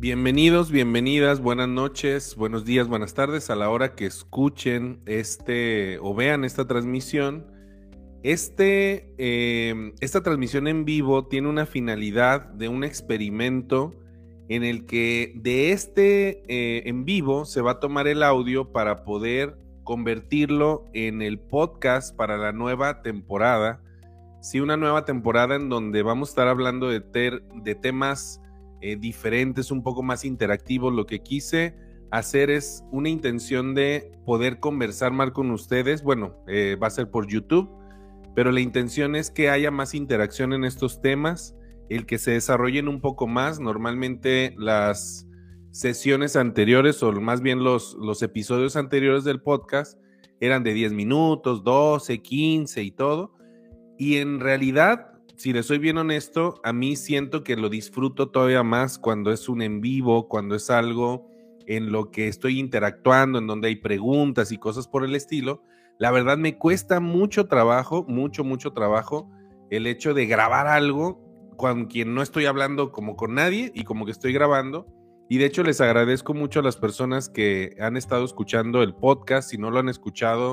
Bienvenidos, bienvenidas, buenas noches, buenos días, buenas tardes a la hora que escuchen este o vean esta transmisión. Este, eh, esta transmisión en vivo tiene una finalidad de un experimento en el que de este eh, en vivo se va a tomar el audio para poder convertirlo en el podcast para la nueva temporada. Sí, una nueva temporada en donde vamos a estar hablando de, de temas eh, diferentes, un poco más interactivos. Lo que quise hacer es una intención de poder conversar más con ustedes. Bueno, eh, va a ser por YouTube, pero la intención es que haya más interacción en estos temas, el que se desarrollen un poco más. Normalmente las sesiones anteriores, o más bien los, los episodios anteriores del podcast, eran de 10 minutos, 12, 15 y todo. Y en realidad si le soy bien honesto, a mí siento que lo disfruto todavía más cuando es un en vivo, cuando es algo en lo que estoy interactuando, en donde hay preguntas y cosas por el estilo. La verdad me cuesta mucho trabajo, mucho, mucho trabajo el hecho de grabar algo con quien no estoy hablando como con nadie y como que estoy grabando. Y de hecho les agradezco mucho a las personas que han estado escuchando el podcast. Si no lo han escuchado,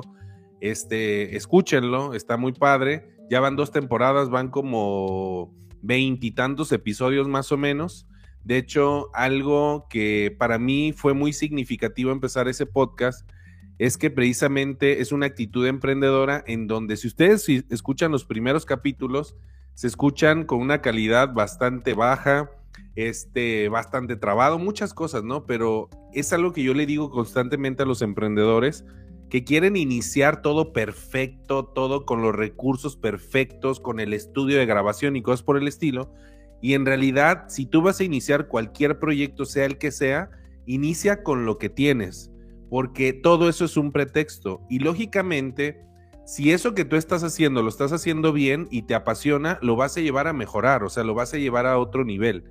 este, escúchenlo, está muy padre. Ya van dos temporadas, van como veintitantos episodios más o menos. De hecho, algo que para mí fue muy significativo empezar ese podcast es que precisamente es una actitud emprendedora en donde si ustedes escuchan los primeros capítulos, se escuchan con una calidad bastante baja, este, bastante trabado, muchas cosas, ¿no? Pero es algo que yo le digo constantemente a los emprendedores que quieren iniciar todo perfecto, todo con los recursos perfectos, con el estudio de grabación y cosas por el estilo. Y en realidad, si tú vas a iniciar cualquier proyecto, sea el que sea, inicia con lo que tienes, porque todo eso es un pretexto. Y lógicamente, si eso que tú estás haciendo lo estás haciendo bien y te apasiona, lo vas a llevar a mejorar, o sea, lo vas a llevar a otro nivel.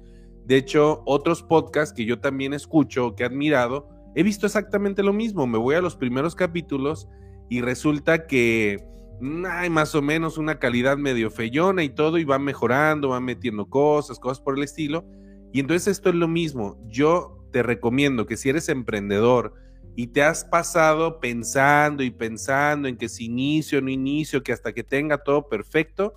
De hecho, otros podcasts que yo también escucho, que he admirado, he visto exactamente lo mismo. Me voy a los primeros capítulos y resulta que hay más o menos una calidad medio feyona y todo, y va mejorando, va metiendo cosas, cosas por el estilo. Y entonces esto es lo mismo. Yo te recomiendo que si eres emprendedor y te has pasado pensando y pensando en que si inicio no inicio, que hasta que tenga todo perfecto,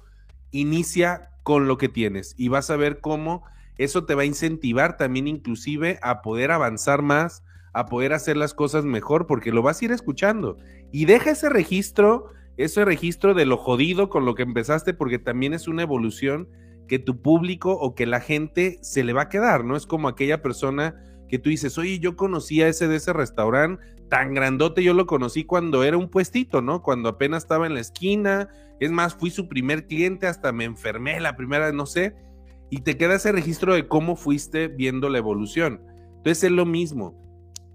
inicia con lo que tienes y vas a ver cómo eso te va a incentivar también inclusive a poder avanzar más, a poder hacer las cosas mejor porque lo vas a ir escuchando. Y deja ese registro, ese registro de lo jodido con lo que empezaste porque también es una evolución que tu público o que la gente se le va a quedar, ¿no? Es como aquella persona que tú dices, oye, yo conocí a ese de ese restaurante tan grandote, yo lo conocí cuando era un puestito, ¿no? Cuando apenas estaba en la esquina, es más, fui su primer cliente, hasta me enfermé la primera, no sé, y te queda ese registro de cómo fuiste viendo la evolución. Entonces es lo mismo,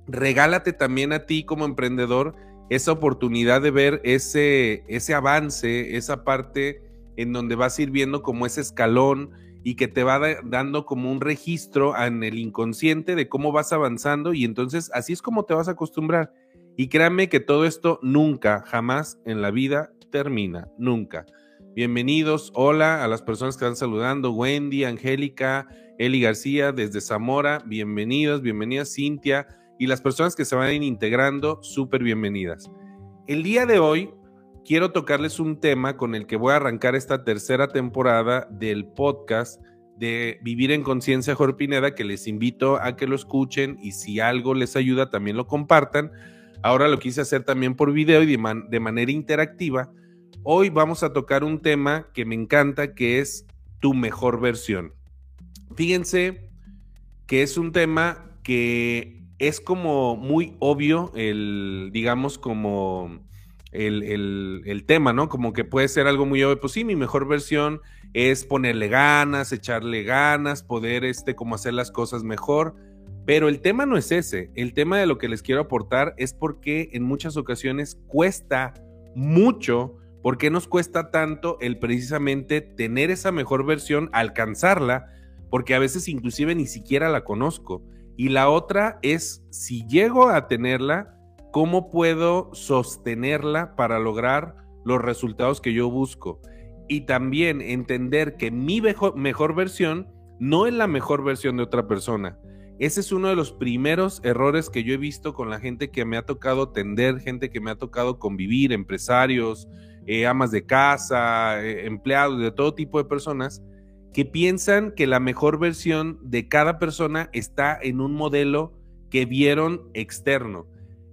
regálate también a ti como emprendedor esa oportunidad de ver ese, ese avance, esa parte en donde vas a ir viendo como ese escalón y que te va dando como un registro en el inconsciente de cómo vas avanzando y entonces así es como te vas a acostumbrar. Y créanme que todo esto nunca, jamás en la vida termina, nunca. Bienvenidos, hola a las personas que están saludando, Wendy, Angélica, Eli García desde Zamora, bienvenidos, bienvenidas Cintia, y las personas que se van integrando, súper bienvenidas. El día de hoy quiero tocarles un tema con el que voy a arrancar esta tercera temporada del podcast de Vivir en Conciencia Jorpineda, que les invito a que lo escuchen y si algo les ayuda también lo compartan. Ahora lo quise hacer también por video y de, de manera interactiva. Hoy vamos a tocar un tema que me encanta, que es tu mejor versión. Fíjense que es un tema que es como muy obvio el, digamos, como el, tema, ¿no? Como que puede ser algo muy obvio. Pues sí, mi mejor versión es ponerle ganas, echarle ganas, poder, este, como hacer las cosas mejor. Pero el tema no es ese. El tema de lo que les quiero aportar es porque en muchas ocasiones cuesta mucho. ¿Por qué nos cuesta tanto el precisamente tener esa mejor versión, alcanzarla? Porque a veces inclusive ni siquiera la conozco. Y la otra es, si llego a tenerla, ¿cómo puedo sostenerla para lograr los resultados que yo busco? Y también entender que mi mejor, versión no es la mejor versión de otra persona, Ese es uno de los primeros errores que yo he visto con la gente que me ha tocado tender, gente que me ha tocado convivir, empresarios, eh, amas de casa, eh, empleados, de todo tipo de personas, que piensan que la mejor versión de cada persona está en un modelo que vieron externo.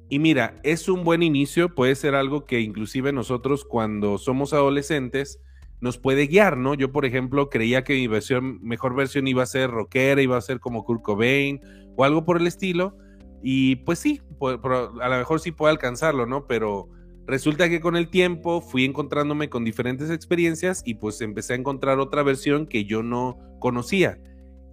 Y mira, es un buen inicio, puede ser algo que inclusive nosotros cuando somos adolescentes nos puede guiar, ¿no? Yo, por ejemplo, creía que mi versión, mejor versión iba a ser rockera, iba a ser como Kurt Cobain o algo por el estilo. Y pues sí, a lo mejor sí puedo alcanzarlo, ¿no? Pero resulta que con el tiempo fui encontrándome con diferentes experiencias y pues empecé a encontrar otra versión que yo no conocía.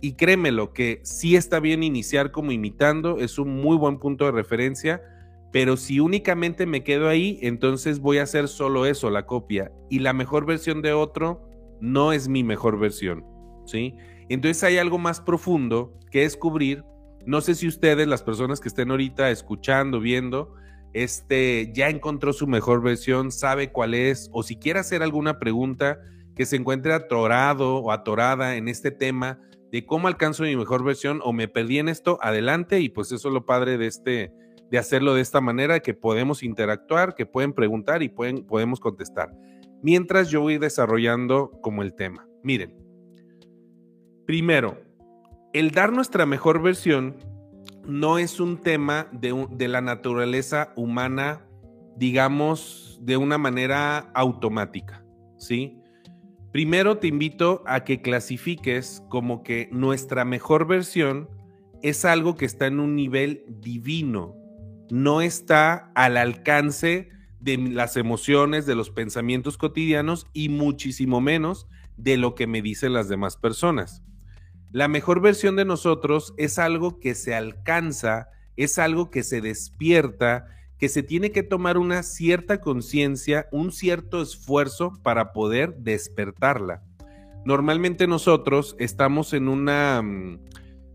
Y créemelo que sí está bien iniciar como imitando, es un muy buen punto de referencia pero si únicamente me quedo ahí, entonces voy a hacer solo eso, la copia. Y la mejor versión de otro no es mi mejor versión. ¿Sí? Entonces hay algo más profundo que descubrir. No sé si ustedes, las personas que estén ahorita escuchando, viendo, este, ya encontró su mejor versión, sabe cuál es, o si quiere hacer alguna pregunta que se encuentre atorado o atorada en este tema de cómo alcanzo mi mejor versión o me perdí en esto, adelante. Y pues eso es lo padre de este, de hacerlo de esta manera, que podemos interactuar, que pueden preguntar y pueden, podemos contestar. Mientras yo voy desarrollando como el tema. Miren, primero, el dar nuestra mejor versión no es un tema de, la naturaleza humana, digamos, de una manera automática, ¿sí? Primero te invito a que clasifiques como que nuestra mejor versión es algo que está en un nivel divino, no está al alcance de las emociones, de los pensamientos cotidianos y muchísimo menos de lo que me dicen las demás personas. La mejor versión de nosotros es algo que se alcanza, es algo que se despierta, que se tiene que tomar una cierta conciencia, un cierto esfuerzo para poder despertarla. Normalmente nosotros estamos en una mm,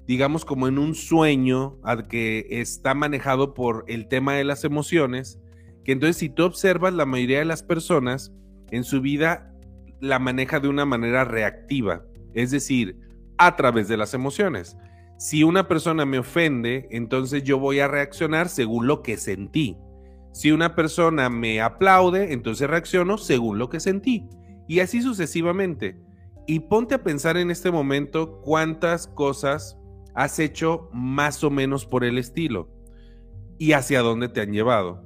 digamos, como en un sueño al que está manejado por el tema de las emociones, que entonces si tú observas, la mayoría de las personas en su vida la maneja de una manera reactiva, es decir, a través de las emociones. Si una persona me ofende, entonces yo voy a reaccionar según lo que sentí. Si una persona me aplaude, entonces reacciono según lo que sentí. Y así sucesivamente. Y ponte a pensar en este momento cuántas cosas has hecho más o menos por el estilo y hacia dónde te han llevado.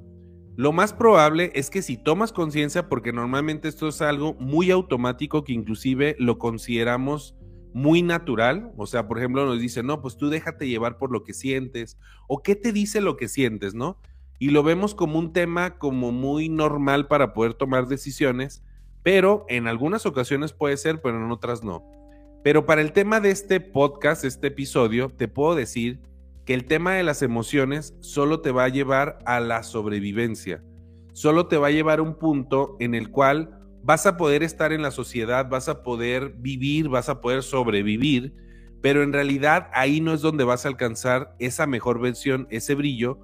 Lo más probable es que si tomas conciencia, porque normalmente esto es algo muy automático que inclusive lo consideramos muy natural, o sea, por ejemplo, nos dice, no, pues tú déjate llevar por lo que sientes, o qué te dice lo que sientes, ¿no? Y lo vemos como un tema como muy normal para poder tomar decisiones, pero en algunas ocasiones puede ser, pero en otras no. Pero para el tema de este podcast, este episodio, te puedo decir que el tema de las emociones solo te va a llevar a la sobrevivencia. Solo te va a llevar a un punto en el cual vas a poder estar en la sociedad, vas a poder vivir, vas a poder sobrevivir, pero en realidad ahí no es donde vas a alcanzar esa mejor versión, ese brillo,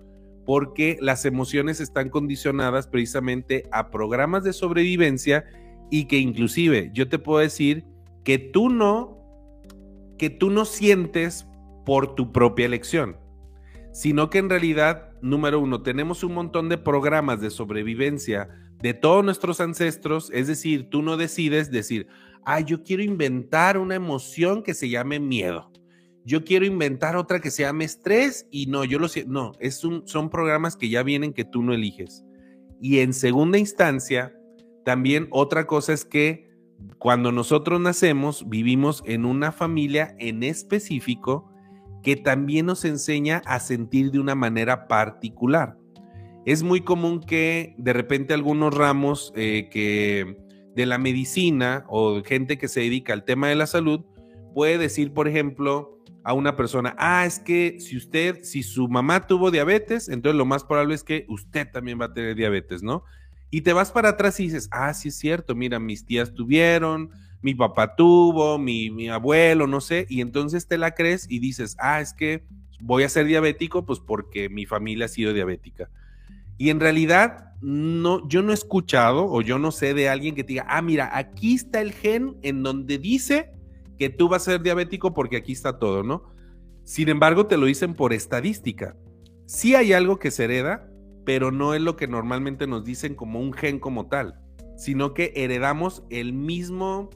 porque las emociones están condicionadas precisamente a programas de sobrevivencia y que inclusive yo te puedo decir que tú no, que tú no sientes por tu propia elección, sino que en realidad, número uno, tenemos un montón de programas de sobrevivencia de todos nuestros ancestros, es decir, tú no decides decir, ah, yo quiero inventar una emoción que se llame miedo. Yo quiero inventar otra que se llame estrés y no, yo lo siento, no, es un, son programas que ya vienen que tú no eliges. Y en segunda instancia, también otra cosa es que cuando nosotros nacemos, vivimos en una familia en específico que también nos enseña a sentir de una manera particular. Es muy común que de repente algunos ramos eh, que de la medicina o gente que se dedica al tema de la salud puede decir, por ejemplo, a una persona, ah, es que si usted, si su mamá tuvo diabetes, entonces lo más probable es que usted también va a tener diabetes, ¿no? Y te vas para atrás y dices, ah, sí es cierto, mira, mis tías tuvieron, mi papá tuvo, mi, mi abuelo, no sé, y entonces te la crees y dices, ah, es que voy a ser diabético, pues porque mi familia ha sido diabética. Y en realidad, no, yo no he escuchado o yo no sé de alguien que te diga, ah, mira, aquí está el gen en donde dice que tú vas a ser diabético porque aquí está todo, ¿no? Sin embargo, te lo dicen por estadística. Sí hay algo que se hereda, pero no es lo que normalmente nos dicen como un gen como tal, sino que heredamos el mismo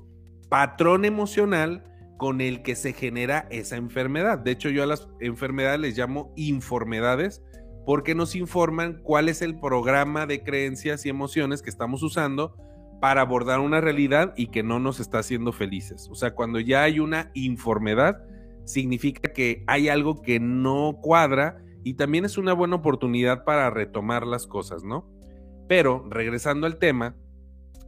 patrón emocional con el que se genera esa enfermedad. De hecho, yo a las enfermedades les llamo informedades porque nos informan cuál es el programa de creencias y emociones que estamos usando para abordar una realidad y que no nos está haciendo felices. O sea, cuando ya hay una informedad, significa que hay algo que no cuadra y también es una buena oportunidad para retomar las cosas, ¿no? Pero, regresando al tema,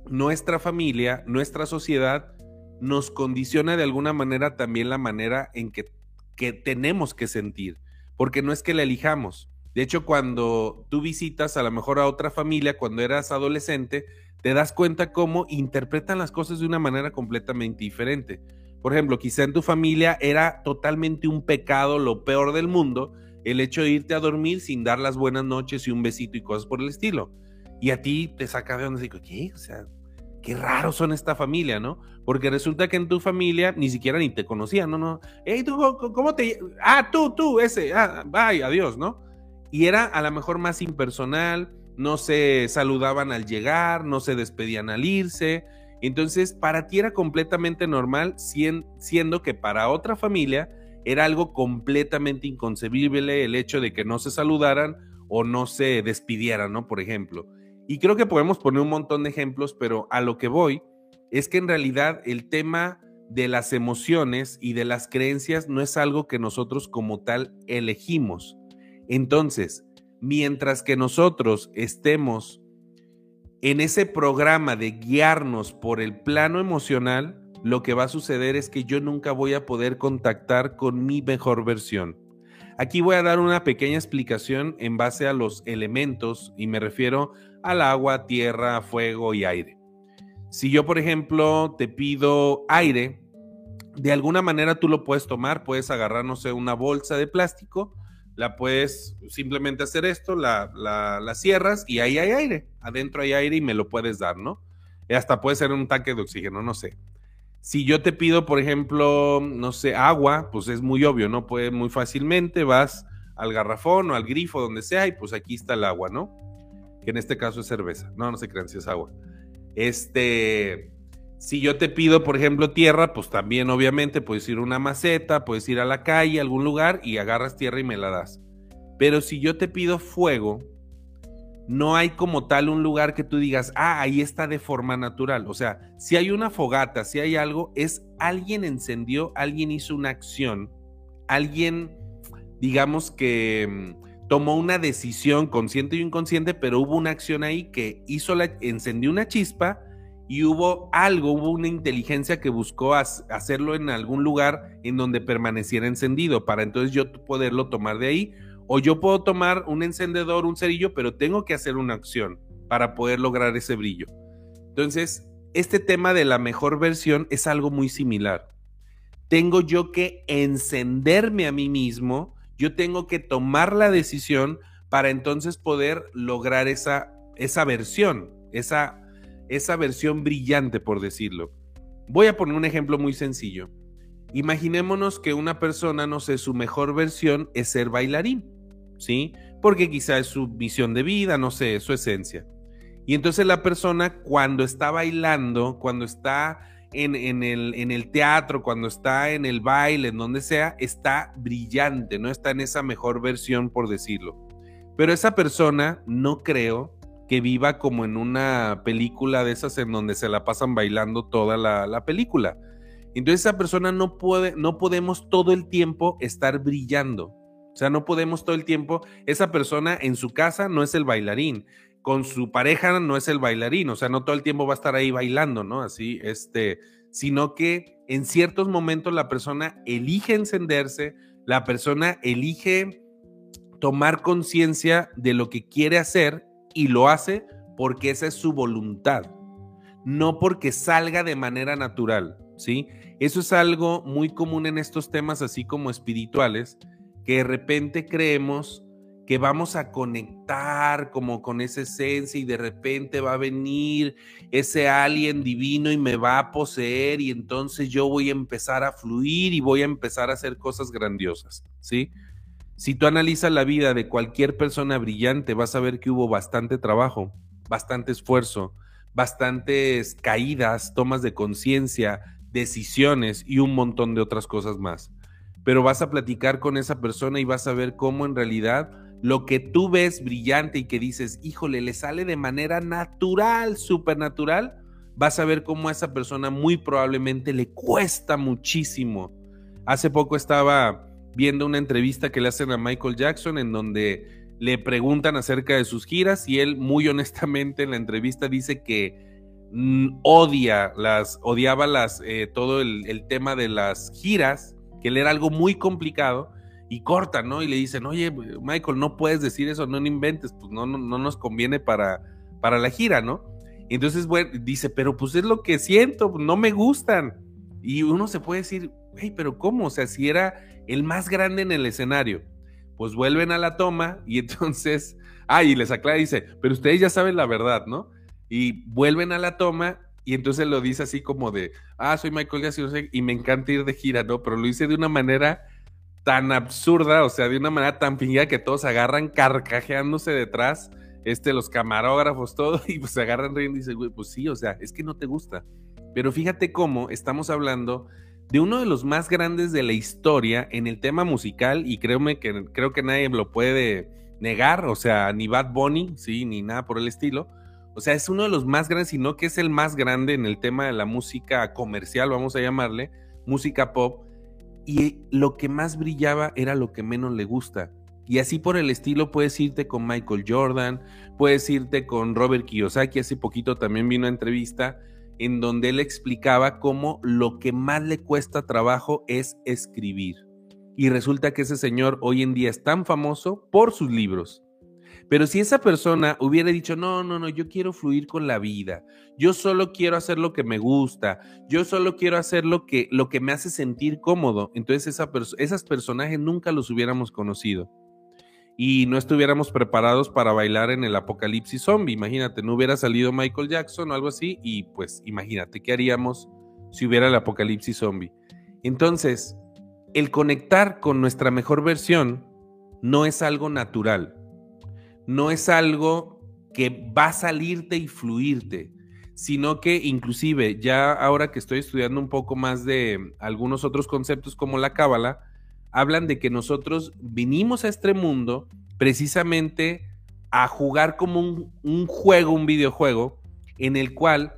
nuestra familia, nuestra sociedad nos condiciona de alguna manera también la manera en que, que tenemos que sentir, porque no es que la elijamos. De hecho, cuando tú visitas a lo mejor a otra familia cuando eras adolescente, te das cuenta cómo interpretan las cosas de una manera completamente diferente. Por ejemplo, quizá en tu familia era totalmente un pecado, lo peor del mundo, el hecho de irte a dormir sin dar las buenas noches y un besito y cosas por el estilo. Y a ti te saca de donde digo, ¿qué? O sea, qué raros son esta familia, ¿no? Porque resulta que en tu familia ni siquiera ni te conocían, ¿no? no ¿tú cómo te...? Ah, tú, tú, ese, ah, bye, adiós, ¿no? Y era a lo mejor más impersonal, no se saludaban al llegar, no se despedían al irse. Entonces, para ti era completamente normal, siendo que para otra familia era algo completamente inconcebible el hecho de que no se saludaran o no se despidieran, ¿no? Por ejemplo. Y creo que podemos poner un montón de ejemplos, pero a lo que voy es que en realidad el tema de las emociones y de las creencias no es algo que nosotros como tal elegimos. Entonces, mientras que nosotros estemos en ese programa de guiarnos por el plano emocional, lo que va a suceder es que yo nunca voy a poder contactar con mi mejor versión. Aquí voy a dar una pequeña explicación en base a los elementos y me refiero al agua, tierra, fuego y aire. Si yo, por ejemplo, te pido aire, de alguna manera tú lo puedes tomar, puedes agarrar, no sé, una bolsa de plástico, la puedes simplemente hacer esto, la, la, cierras y ahí hay aire, adentro hay aire y me lo puedes dar, ¿no? Y hasta puede ser un tanque de oxígeno, no sé. Si yo te pido, por ejemplo, no sé, agua, pues es muy obvio, ¿no? Puede muy fácilmente, vas al garrafón o al grifo, donde sea, y pues aquí está el agua, ¿no? Que en este caso es cerveza. No, no se crean si es agua. Este, si yo te pido, por ejemplo, tierra, pues también obviamente puedes ir a una maceta, puedes ir a la calle, a algún lugar y agarras tierra y me la das. Pero si yo te pido fuego, no hay como tal un lugar que tú digas, ah, ahí está de forma natural. O sea, si hay una fogata, si hay algo, es alguien encendió, alguien hizo una acción, alguien, digamos que mm, tomó una decisión consciente y inconsciente, pero hubo una acción ahí que hizo la, encendió una chispa y hubo algo, hubo una inteligencia que buscó hacerlo en algún lugar en donde permaneciera encendido para entonces yo poderlo tomar de ahí o yo puedo tomar un encendedor, un cerillo, pero tengo que hacer una acción para poder lograr ese brillo. Entonces, este tema de la mejor versión es algo muy similar. Tengo yo que encenderme a mí mismo, yo tengo que tomar la decisión para entonces poder lograr esa, esa versión, esa, esa versión brillante, por decirlo. Voy a poner un ejemplo muy sencillo. Imaginémonos que una persona, no sé, su mejor versión es ser bailarín. ¿sí? Porque quizá es su visión de vida, no sé, es su esencia. Y entonces la persona cuando está bailando, cuando está en, el, en el teatro, cuando está en el baile, en donde sea, está brillante, no está en esa mejor versión, por decirlo. Pero esa persona no creo que viva como en una película de esas en donde se la pasan bailando toda la, la película. Entonces esa persona no puede, no podemos todo el tiempo estar brillando. O sea, no podemos todo el tiempo, esa persona en su casa no es el bailarín, con su pareja no es el bailarín, o sea, no todo el tiempo va a estar ahí bailando, ¿no? Así, este, sino que en ciertos momentos la persona elige encenderse, la persona elige tomar conciencia de lo que quiere hacer y lo hace porque esa es su voluntad, no porque salga de manera natural, ¿sí? Eso es algo muy común en estos temas así como espirituales, que de repente creemos que vamos a conectar como con esa esencia y de repente va a venir ese alien divino y me va a poseer y entonces yo voy a empezar a fluir y voy a empezar a hacer cosas grandiosas, ¿sí? Si tú analizas la vida de cualquier persona brillante, vas a ver que hubo bastante trabajo, bastante esfuerzo, bastantes caídas, tomas de conciencia, decisiones y un montón de otras cosas más. Pero vas a platicar con esa persona y vas a ver cómo en realidad lo que tú ves brillante y que dices, híjole, le sale de manera natural, supernatural, vas a ver cómo a esa persona muy probablemente le cuesta muchísimo. Hace poco estaba viendo una entrevista que le hacen a Michael Jackson en donde le preguntan acerca de sus giras y él muy honestamente en la entrevista dice que mm, odia las, odiaba las, eh, todo el, tema de las giras, que él era algo muy complicado y cortan, ¿no? Y le dicen, oye, Michael, no puedes decir eso, no, inventes, pues no, no, no, nos conviene para, para la gira, ¿no? Entonces, bueno, dice, pero pues es lo que siento, no me gustan. Y uno se puede decir, hey, pero ¿cómo? O sea, si era el más grande en el escenario, pues vuelven a la toma y entonces, ah, y les aclara y dice, pero ustedes ya saben la verdad, ¿no? Y vuelven a la toma y entonces lo dice así como de, ah, soy Michael Jackson y me encanta ir de gira, ¿no? Pero lo dice de una manera tan absurda, o sea, de una manera tan fingida que todos agarran carcajeándose detrás, este, los camarógrafos, todo, y pues se agarran riendo y dicen, pues sí, o sea, es que no te gusta. Pero fíjate cómo estamos hablando de uno de los más grandes de la historia en el tema musical, y créeme que creo que nadie lo puede negar, o sea, ni Bad Bunny, sí, ni nada por el estilo. O sea, es uno de los más grandes, sino que es el más grande en el tema de la música comercial, vamos a llamarle, música pop y lo que más brillaba era lo que menos le gusta. Y así por el estilo puedes irte con Michael Jordan, puedes irte con Robert Kiyosaki, hace poquito también vino una entrevista en donde él explicaba cómo lo que más le cuesta trabajo es escribir. Y resulta que ese señor hoy en día es tan famoso por sus libros. Pero si esa persona hubiera dicho, no, no, no, yo quiero fluir con la vida, yo solo quiero hacer lo que me gusta, yo solo quiero hacer lo que, lo que me hace sentir cómodo, entonces esa esas personajes nunca los hubiéramos conocido. Y no estuviéramos preparados para bailar en el apocalipsis zombie. Imagínate, no hubiera salido Michael Jackson o algo así. Y pues imagínate, ¿qué haríamos si hubiera el apocalipsis zombie? Entonces, el conectar con nuestra mejor versión no es algo natural no es algo que va a salirte y fluirte, sino que inclusive ya ahora que estoy estudiando un poco más de algunos otros conceptos como la cábala, hablan de que nosotros vinimos a este mundo precisamente a jugar como un, juego, un videojuego, en el cual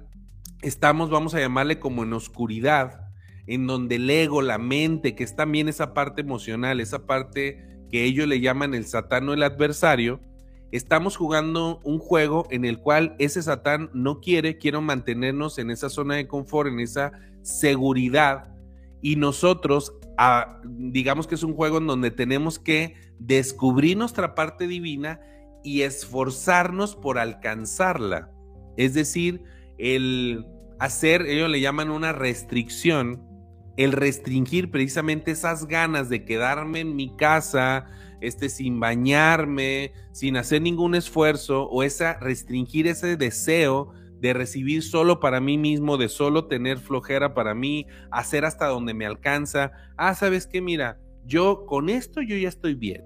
estamos, vamos a llamarle como en oscuridad, en donde el ego, la mente, que es también esa parte emocional, esa parte que ellos le llaman el satán o el adversario, estamos jugando un juego en el cual ese Satán no quiere, quiere mantenernos en esa zona de confort, en esa seguridad. Y nosotros, digamos que es un juego en donde tenemos que descubrir nuestra parte divina y esforzarnos por alcanzarla. Es decir, el hacer, ellos le llaman una restricción, el restringir precisamente esas ganas de quedarme en mi casa, este, sin bañarme, sin hacer ningún esfuerzo, o esa restringir ese deseo de recibir solo para mí mismo, de solo tener flojera para mí, hacer hasta donde me alcanza. Ah, sabes qué, mira, yo con esto yo ya estoy bien.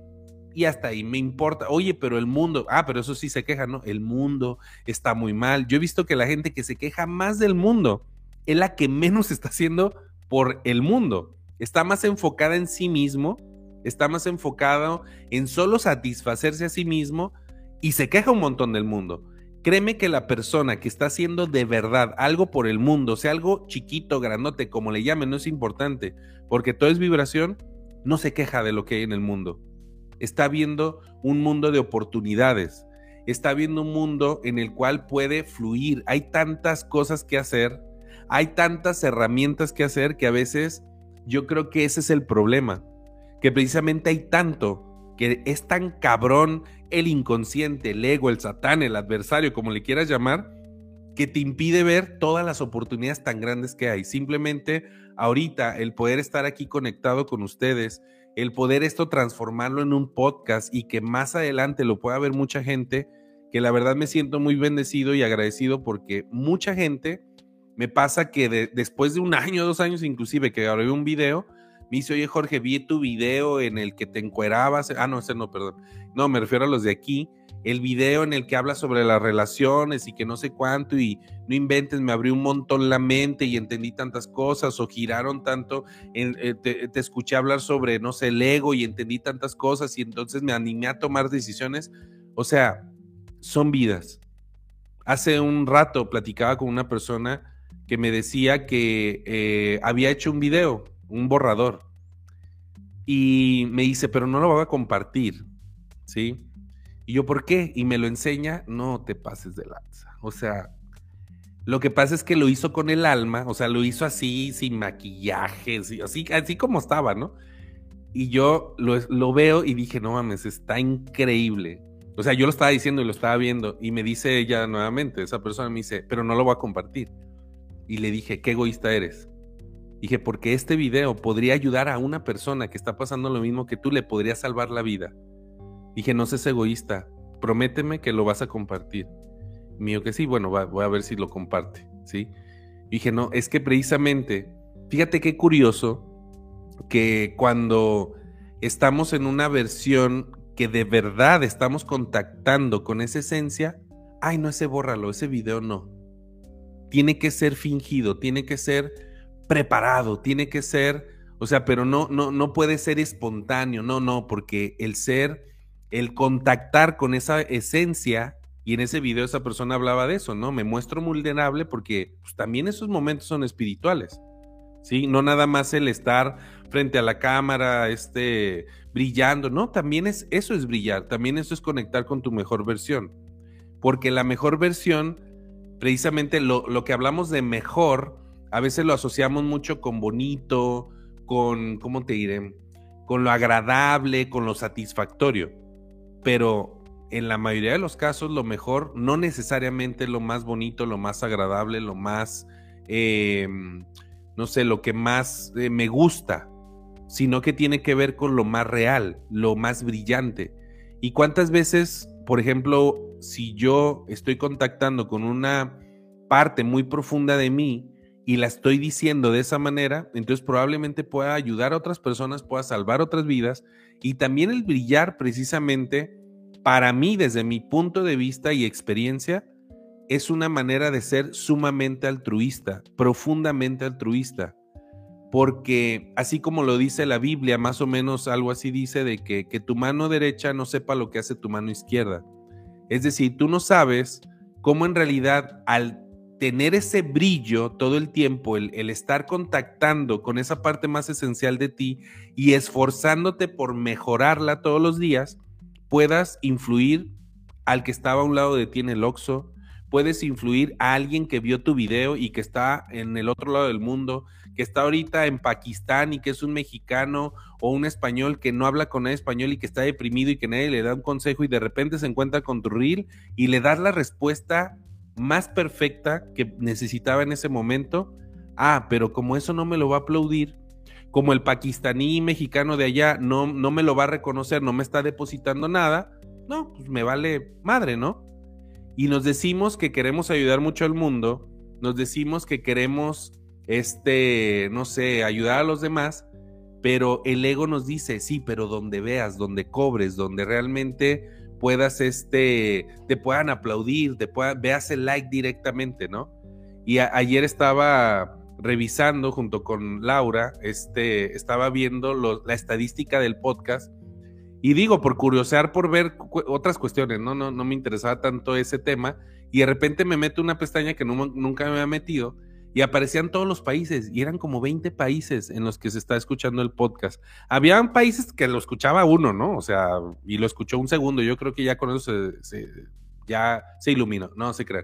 Y hasta ahí me importa. Oye, pero el mundo, ah, pero eso sí se queja, ¿no? El mundo está muy mal. Yo he visto que la gente que se queja más del mundo es la que menos está haciendo por el mundo. Está más enfocada en sí mismo está más enfocado en solo satisfacerse a sí mismo y se queja un montón del mundo. Créeme que la persona que está haciendo de verdad algo por el mundo, sea algo chiquito, grandote, como le llamen, no es importante, porque todo es vibración, no se queja de lo que hay en el mundo. Está viendo un mundo de oportunidades, está viendo un mundo en el cual puede fluir. Hay tantas cosas que hacer, hay tantas herramientas que hacer que a veces yo creo que ese es el problema que precisamente hay tanto, que es tan cabrón el inconsciente, el ego, el satán, el adversario, como le quieras llamar, que te impide ver todas las oportunidades tan grandes que hay. Simplemente ahorita el poder estar aquí conectado con ustedes, el poder esto transformarlo en un podcast y que más adelante lo pueda ver mucha gente, que la verdad me siento muy bendecido y agradecido porque mucha gente me pasa que después de un año, dos años inclusive, que grabé un video, me dice, oye Jorge, vi tu video en el que te encuerabas, ah, no, ese no, perdón, no, me refiero a los de aquí, el video en el que habla sobre las relaciones y que no sé cuánto y no inventes, me abrió un montón la mente y entendí tantas cosas o giraron tanto, eh, te, te, escuché hablar sobre, no sé, el ego y entendí tantas cosas y entonces me animé a tomar decisiones. O sea, son vidas. Hace un rato platicaba con una persona que me decía que eh, había hecho un video, un borrador, y me dice, pero no lo voy a compartir, ¿sí? Y yo, ¿por qué? Y me lo enseña, no te pases de lanza. O sea, lo que pasa es que lo hizo con el alma, o sea, lo hizo así, sin maquillaje, así, así como estaba, ¿no? Y yo lo, lo, veo y dije, no mames, está increíble. O sea, yo lo estaba diciendo y lo estaba viendo y me dice ella nuevamente, esa persona me dice, pero no lo voy a compartir. Y le dije, qué egoísta eres. Dije, porque este video podría ayudar a una persona que está pasando lo mismo que tú, le podría salvar la vida. Dije, no seas egoísta, prométeme que lo vas a compartir. Mío que sí, bueno, voy a ver si lo comparte, ¿sí? dije, no, es que precisamente, fíjate qué curioso que cuando estamos en una versión que de verdad estamos contactando con esa esencia, ay, no, ese bórralo, ese video no. Tiene que ser fingido, tiene que ser preparado, tiene que ser, o sea, pero no, no, no puede ser espontáneo, no, no, porque el ser el contactar con esa esencia, y en ese video esa persona hablaba de eso, ¿no? Me muestro vulnerable porque pues, también esos momentos son espirituales, ¿sí? No nada más el estar frente a la cámara, este, brillando, no, también es, eso es brillar, también eso es conectar con tu mejor versión, porque la mejor versión, precisamente lo, lo que hablamos de mejor, a veces lo asociamos mucho con bonito, con, ¿cómo te diré? Con lo agradable, con lo satisfactorio pero en la mayoría de los casos lo mejor no necesariamente lo más bonito, lo más agradable, lo más, em, no sé, lo que más eh, me gusta, sino que tiene que ver con lo más real, lo más brillante. ¿Y cuántas veces, por ejemplo, si yo estoy contactando con una parte muy profunda de mí y la estoy diciendo de esa manera, entonces probablemente pueda ayudar a otras personas, pueda salvar otras vidas y también el brillar precisamente, para mí, desde mi punto de vista y experiencia, es una manera de ser sumamente altruista, profundamente altruista. Porque así como lo dice la Biblia, más o menos algo así dice de que, que tu mano derecha no sepa lo que hace tu mano izquierda. Es decir, tú no sabes cómo en realidad al tener ese brillo todo el tiempo, el, estar contactando con esa parte más esencial de ti y esforzándote por mejorarla todos los días, puedas influir al que estaba a un lado de ti en el Oxxo, puedes influir a alguien que vio tu video y que está en el otro lado del mundo, que está ahorita en Pakistán y que es un mexicano o un español que no habla con nadie español y que está deprimido y que nadie le da un consejo y de repente se encuentra con tu reel y le das la respuesta más perfecta que necesitaba en ese momento. Ah, pero como eso no me lo va a aplaudir, como el pakistaní mexicano de allá no, no me lo va a reconocer, no me está depositando nada, no, pues me vale madre, ¿no? Y nos decimos que queremos ayudar mucho al mundo, nos decimos que queremos, este, no sé, ayudar a los demás, pero el ego nos dice, sí, pero donde veas, donde cobres, donde realmente puedas, este, te puedan aplaudir, te puedan, veas el like directamente, ¿no? Y ayer estaba revisando junto con Laura, este, estaba viendo la estadística del podcast y digo, por curiosear, por ver otras cuestiones, ¿no? No, no me interesaba tanto ese tema y de repente me meto una pestaña que nunca me había metido y aparecían todos los países y eran como 20 países en los que se está escuchando el podcast. Habían países que lo escuchaba uno, ¿no? O sea, y lo escuchó un segundo. Yo creo que ya con eso se, ya se iluminó, no se crean.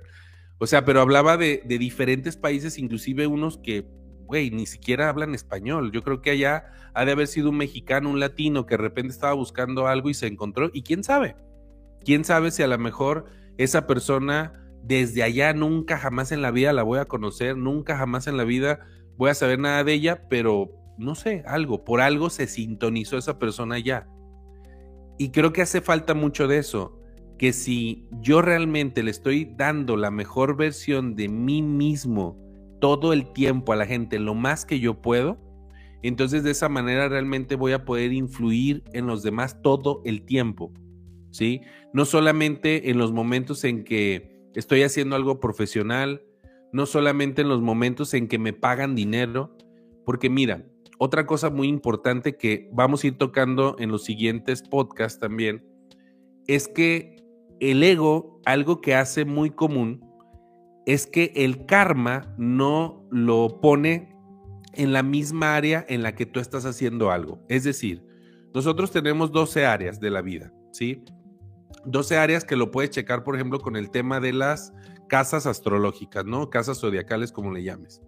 O sea, pero hablaba de, de diferentes países, inclusive unos que, güey, ni siquiera hablan español. Yo creo que allá ha de haber sido un mexicano, un latino que de repente estaba buscando algo y se encontró. Y quién sabe, quién sabe si a lo mejor esa persona desde allá nunca jamás en la vida la voy a conocer, nunca jamás en la vida voy a saber nada de ella, pero no sé, algo, por algo se sintonizó esa persona ya. Y creo que hace falta mucho de eso, que si yo realmente le estoy dando la mejor versión de mí mismo todo el tiempo a la gente, lo más que yo puedo, entonces de esa manera realmente voy a poder influir en los demás todo el tiempo, ¿sí? No solamente en los momentos en que estoy haciendo algo profesional, no solamente en los momentos en que me pagan dinero, porque mira, otra cosa muy importante que vamos a ir tocando en los siguientes podcasts también, es que el ego, algo que hace muy común, es que el karma no lo pone en la misma área en la que tú estás haciendo algo. Es decir, nosotros tenemos 12 áreas de la vida, ¿sí? 12 áreas que lo puedes checar, por ejemplo, con el tema de las casas astrológicas, ¿no? Casas zodiacales, como le llames.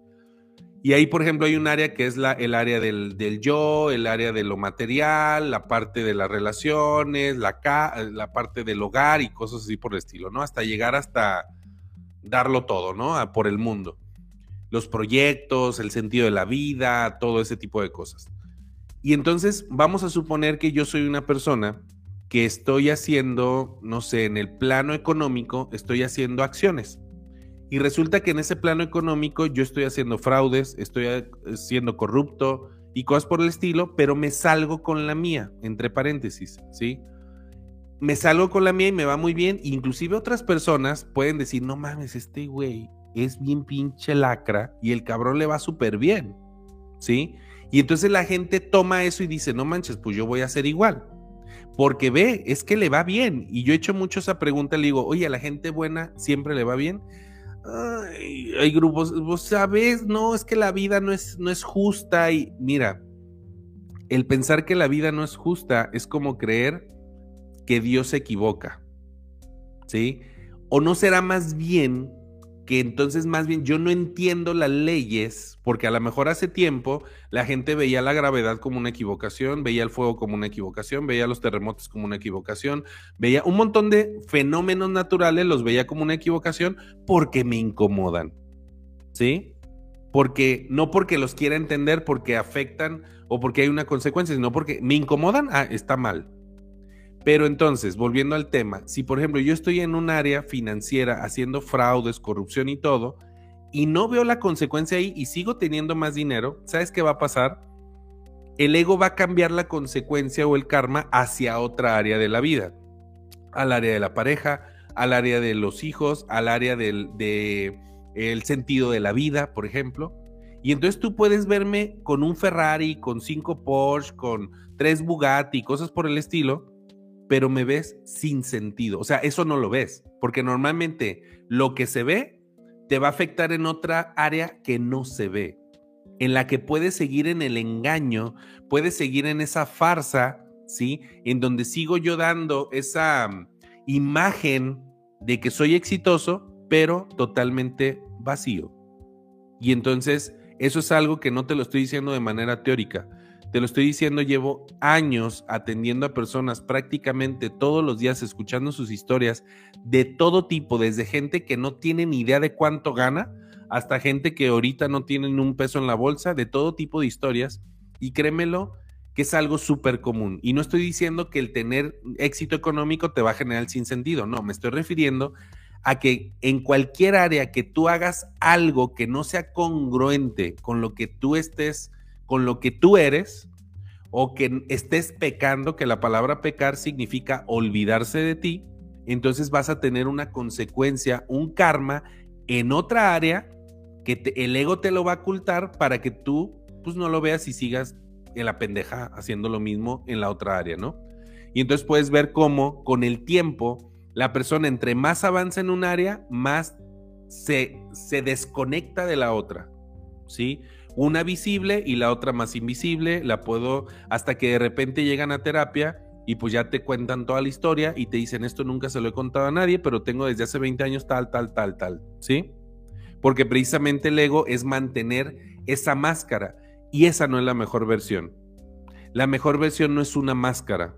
Y ahí, por ejemplo, hay un área que es la, el área del, yo, el área de lo material, la parte de las relaciones, la, la parte del hogar y cosas así por el estilo, ¿no? Hasta llegar hasta darlo todo, ¿no? por el mundo los proyectos, el sentido de la vida, todo ese tipo de cosas. Y entonces vamos a suponer que yo soy una persona que estoy haciendo, no sé, en el plano económico, estoy haciendo acciones. Y resulta que en ese plano económico yo estoy haciendo fraudes, estoy siendo corrupto y cosas por el estilo, pero me salgo con la mía, entre paréntesis, ¿sí? Me salgo con la mía y me va muy bien. Inclusive otras personas pueden decir, no mames, este güey es bien pinche lacra y el cabrón le va súper bien, ¿sí? Y entonces la gente toma eso y dice, no manches, pues yo voy a hacer igual. Porque ve, es que le va bien. Y yo he hecho mucho esa pregunta, le digo, oye, a la gente buena siempre le va bien. hay grupos, vos sabes, no, es que la vida no es, no es justa. Y mira, el pensar que la vida no es justa es como creer que Dios se equivoca. ¿Sí? O no será más bien que entonces más bien yo no entiendo las leyes, porque a lo mejor hace tiempo la gente veía la gravedad como una equivocación, veía el fuego como una equivocación, veía los terremotos como una equivocación, veía un montón de fenómenos naturales, los veía como una equivocación porque me incomodan. ¿Sí? Porque no porque los quiera entender, porque afectan o porque hay una consecuencia, sino porque me incomodan, ah, está mal. Pero entonces, volviendo al tema, si por ejemplo yo estoy en un área financiera haciendo fraudes, corrupción y todo, y no veo la consecuencia ahí y sigo teniendo más dinero, ¿sabes qué va a pasar? El ego va a cambiar la consecuencia o el karma hacia otra área de la vida, al área de la pareja, al área de los hijos, al área del de, el sentido de la vida, por ejemplo. Y entonces tú puedes verme con un Ferrari, con cinco Porsche, con tres Bugatti, cosas por el estilo, pero me ves sin sentido. O sea, eso no lo ves, porque normalmente lo que se ve te va a afectar en otra área que no se ve, en la que puedes seguir en el engaño, puedes seguir en esa farsa, ¿sí? En donde sigo yo dando esa mm, imagen de que soy exitoso, pero totalmente vacío. Y entonces, eso es algo que no te lo estoy diciendo de manera teórica, te lo estoy diciendo, llevo años atendiendo a personas prácticamente todos los días, escuchando sus historias de todo tipo, desde gente que no tiene ni idea de cuánto gana, hasta gente que ahorita no tienen un peso en la bolsa, de todo tipo de historias. Y créemelo, que es algo súper común. Y no estoy diciendo que el tener éxito económico te va a generar sin sentido, no, me estoy refiriendo a que en cualquier área que tú hagas algo que no sea congruente con lo que tú estés con lo que tú eres o que estés pecando, que la palabra pecar significa olvidarse de ti, entonces vas a tener una consecuencia, un karma en otra área que el ego te lo va a ocultar para que tú pues no lo veas y sigas en la pendeja haciendo lo mismo en la otra área, ¿no? Y entonces puedes ver cómo con el tiempo la persona entre más avanza en un área, más se, se desconecta de la otra, ¿sí? Una visible y la otra más invisible, la puedo hasta que de repente llegan a terapia y pues ya te cuentan toda la historia y te dicen esto nunca se lo he contado a nadie, pero tengo desde hace 20 años tal, tal, tal, tal, ¿sí? Porque precisamente el ego es mantener esa máscara y esa no es la mejor versión. La mejor versión no es una máscara.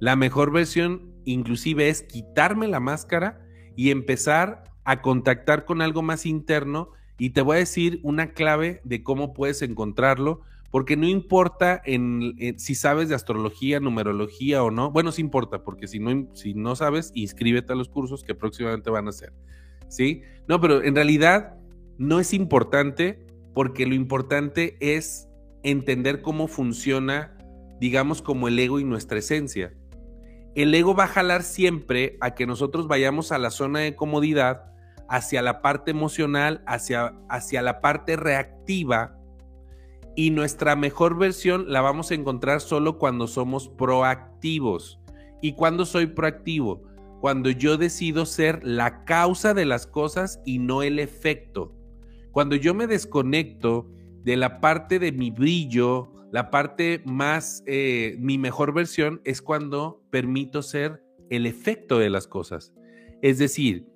La mejor versión inclusive es quitarme la máscara y empezar a contactar con algo más interno y te voy a decir una clave de cómo puedes encontrarlo, porque no importa en, si sabes de astrología, numerología o no, bueno, sí importa, porque si no, si no sabes, inscríbete a los cursos que próximamente van a hacer, ¿sí? No, pero en realidad no es importante porque lo importante es entender cómo funciona, digamos, como el ego y nuestra esencia. El ego va a jalar siempre a que nosotros vayamos a la zona de comodidad, hacia la parte emocional, hacia, hacia la parte reactiva, y nuestra mejor versión la vamos a encontrar solo cuando somos proactivos. ¿Y cuando soy proactivo? Cuando yo decido ser la causa de las cosas y no el efecto. Cuando yo me desconecto de la parte de mi brillo, la parte más, eh, mi mejor versión es cuando permito ser el efecto de las cosas. Es decir,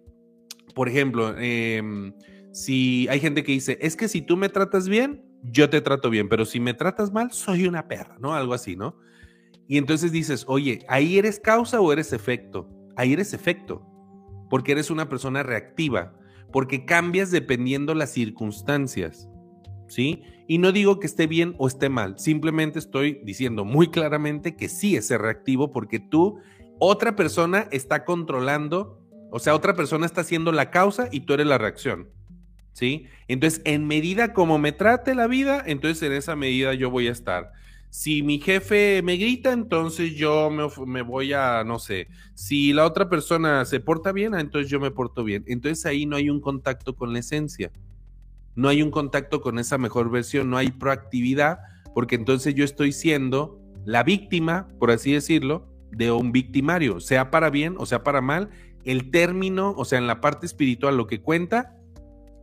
por ejemplo, em, si hay gente que dice, es que si tú me tratas bien, yo te trato bien, pero si me tratas mal, soy una perra, ¿no? Algo así, ¿no? Y entonces dices, oye, ¿ahí eres causa o eres efecto? Ahí eres efecto, porque eres una persona reactiva porque cambias dependiendo las circunstancias, ¿sí? Y no digo que esté bien o esté mal, simplemente estoy diciendo muy claramente que sí es reactivo porque tú, otra persona está controlando, o sea, otra persona está haciendo la causa y tú eres la reacción, ¿sí? Entonces, en medida como me trate la vida, entonces en esa medida yo voy a estar. Si mi jefe me grita, entonces yo me, voy a, no sé, si la otra persona se porta bien, ah, entonces yo me porto bien. Entonces ahí no hay un contacto con la esencia, no hay un contacto con esa mejor versión, no hay proactividad, porque entonces yo estoy siendo la víctima, por así decirlo, de un victimario, sea para bien o sea para mal. El término, o sea, en la parte espiritual lo que cuenta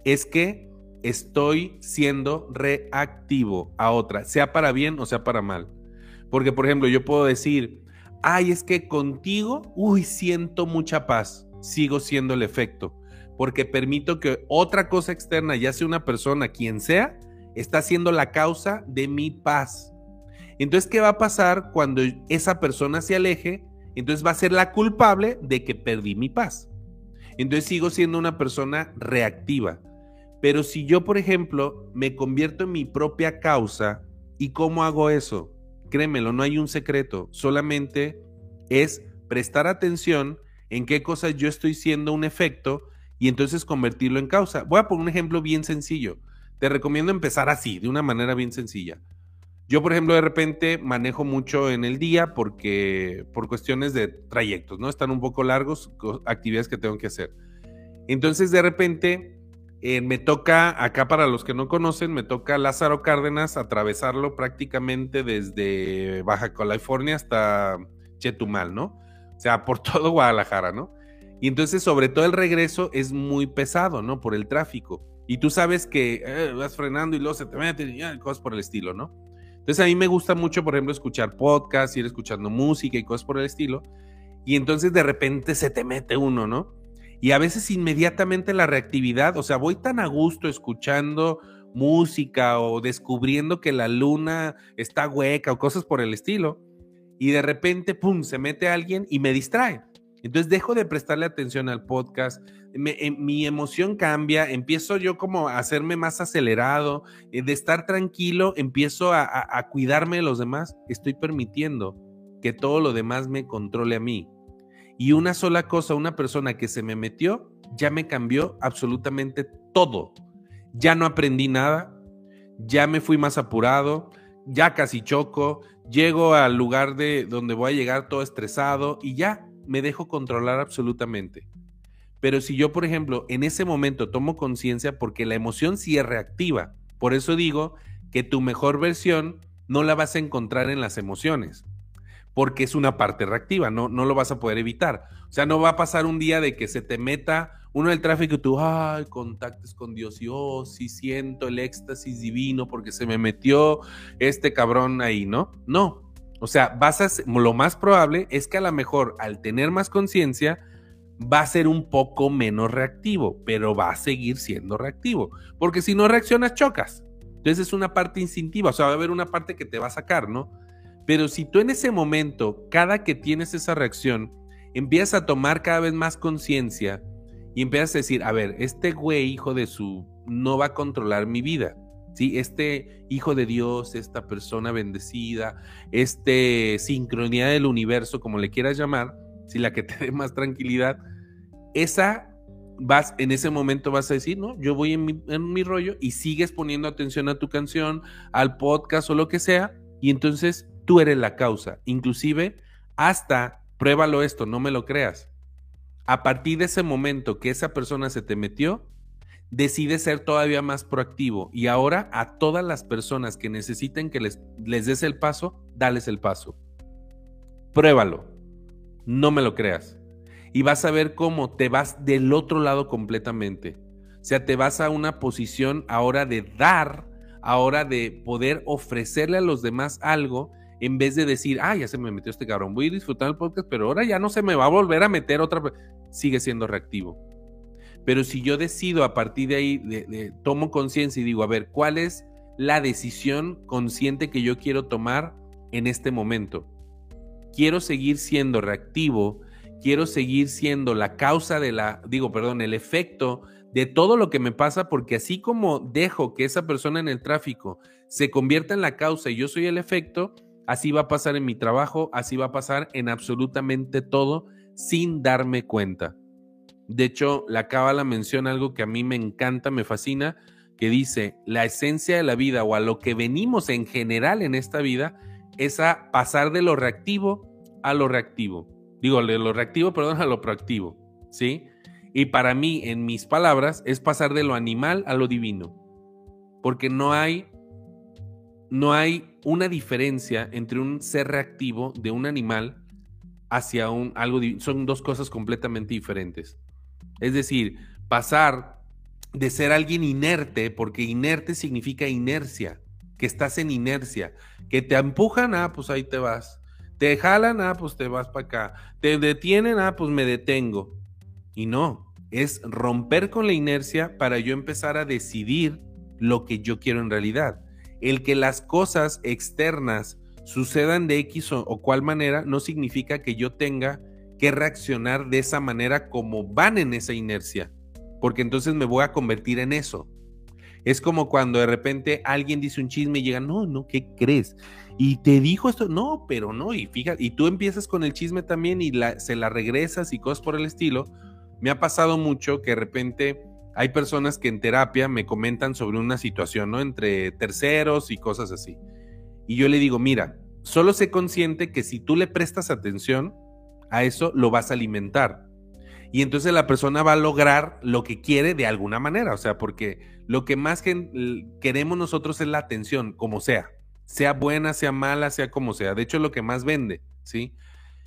es que estoy siendo reactivo a otra, sea para bien o sea para mal. Porque, por ejemplo, yo puedo decir, ay, es que contigo, uy, siento mucha paz, sigo siendo el efecto, porque permito que otra cosa externa, ya sea una persona, quien sea, está siendo la causa de mi paz. Entonces, ¿qué va a pasar cuando esa persona se aleje? Entonces va a ser la culpable de que perdí mi paz. Entonces sigo siendo una persona reactiva. Pero si yo, por ejemplo, me convierto en mi propia causa, ¿y cómo hago eso? Créemelo, no hay un secreto, solamente es prestar atención en qué cosas yo estoy siendo un efecto y entonces convertirlo en causa. Voy a poner un ejemplo bien sencillo. Te recomiendo empezar así, de una manera bien sencilla. Yo, por ejemplo, de repente manejo mucho en el día porque por cuestiones de trayectos, ¿no? Están un poco largos, actividades que tengo que hacer. Entonces, de repente, eh, me toca, acá para los que no conocen, me toca Lázaro Cárdenas atravesarlo prácticamente desde Baja California hasta Chetumal, ¿no? O sea, por todo Guadalajara, ¿no? Y entonces, sobre todo el regreso es muy pesado, ¿no? Por el tráfico. Y tú sabes que eh, vas frenando y luego se te meten y cosas por el estilo, ¿no? Entonces a mí me gusta mucho, por ejemplo, escuchar podcasts, ir escuchando música y cosas por el estilo. Y entonces de repente se te mete uno, ¿no? y a veces inmediatamente la reactividad, o sea, voy tan a gusto escuchando música o descubriendo que la luna está hueca o cosas por el estilo, y de repente, ¡pum!, se mete alguien y me distrae. Entonces dejo de prestarle atención al podcast, eh, mi emoción cambia, empiezo yo como a hacerme más acelerado, eh, de estar tranquilo, empiezo a cuidarme de los demás, estoy permitiendo que todo lo demás me controle a mí. Y una sola cosa, una persona que se me metió, ya me cambió absolutamente todo. Ya no aprendí nada, ya me fui más apurado, ya casi choco, llego al lugar de donde voy a llegar todo estresado y ya me dejo controlar absolutamente. Pero si yo, por ejemplo, en ese momento tomo conciencia porque la emoción sí es reactiva, por eso digo que tu mejor versión no la vas a encontrar en las emociones porque es una parte reactiva, no, no lo vas a poder evitar. O sea, no va a pasar un día de que se te meta uno del tráfico y tú, ay, contactes con Dios y oh, sí siento el éxtasis divino porque se me metió este cabrón ahí, ¿no? No. O sea, vas a, lo más probable es que a lo mejor al tener más conciencia va a ser un poco menos reactivo, pero va a seguir siendo reactivo, porque si no reaccionas chocas. Entonces es una parte instintiva, o sea, va a haber una parte que te va a sacar, ¿no? Pero si tú en ese momento, cada que tienes esa reacción, empiezas a tomar cada vez más conciencia y empiezas a decir, a ver, este güey, hijo de su, no va a controlar mi vida. ¿Sí? Este hijo de Dios, esta persona bendecida, este sincronía del universo, como le quieras llamar, si la que te dé más tranquilidad, esa vas, en ese momento vas a decir, no, yo voy en mi, en mi rollo y sigues poniendo atención a tu canción, al podcast o lo que sea, y entonces tú eres la causa. Inclusive, hasta, pruébalo esto, no me lo creas. A partir de ese momento que esa persona se te metió, decide ser todavía más proactivo y ahora a todas las personas que necesiten que les, des el paso, dales el paso. Pruébalo. No me lo creas. Y vas a ver cómo te vas del otro lado completamente. O sea, te vas a una posición ahora de dar, ahora de poder ofrecerle a los demás algo en vez de decir, ah, ya se me metió este cabrón, voy a disfrutar el podcast, pero ahora ya no se me va a volver a meter otra. Sigue siendo reactivo. Pero si yo decido a partir de ahí, de, tomo conciencia y digo, a ver, ¿cuál es la decisión consciente que yo quiero tomar en este momento? Quiero seguir siendo reactivo, quiero seguir siendo la causa de la, digo, perdón, el efecto de todo lo que me pasa, porque así como dejo que esa persona en el tráfico se convierta en la causa y yo soy el efecto, así va a pasar en mi trabajo, así va a pasar en absolutamente todo sin darme cuenta. De hecho, la Cábala menciona algo que a mí me encanta, me fascina, que dice, la esencia de la vida o a lo que venimos en general en esta vida es a pasar de lo reactivo a lo reactivo. Digo, de lo reactivo, perdón, a lo proactivo, ¿sí? Y para mí, en mis palabras, es pasar de lo animal a lo divino. Porque no hay no hay una diferencia entre un ser reactivo de un animal hacia un algo son dos cosas completamente diferentes. Es decir, pasar de ser alguien inerte, porque inerte significa inercia, que estás en inercia, que te empujan, ah, pues ahí te vas. Te jalan, ah, pues te vas para acá. Te detienen, ah, pues me detengo. Y no, es romper con la inercia para yo empezar a decidir lo que yo quiero en realidad. El que las cosas externas sucedan de X o, o cual manera no significa que yo tenga que reaccionar de esa manera como van en esa inercia, porque entonces me voy a convertir en eso. Es como cuando de repente alguien dice un chisme y llega, no, no, ¿qué crees? Y te dijo esto, no, pero no, y fíjate, y tú empiezas con el chisme también y se la regresas y cosas por el estilo. Me ha pasado mucho que de repente hay personas que en terapia me comentan sobre una situación, ¿no? Entre terceros y cosas así. Y yo le digo, mira, solo sé consciente que si tú le prestas atención, a eso lo vas a alimentar. Y entonces la persona va a lograr lo que quiere de alguna manera, o sea, porque lo que más queremos nosotros es la atención, como sea, sea buena, sea mala, sea como sea. De hecho, lo que más vende, ¿sí?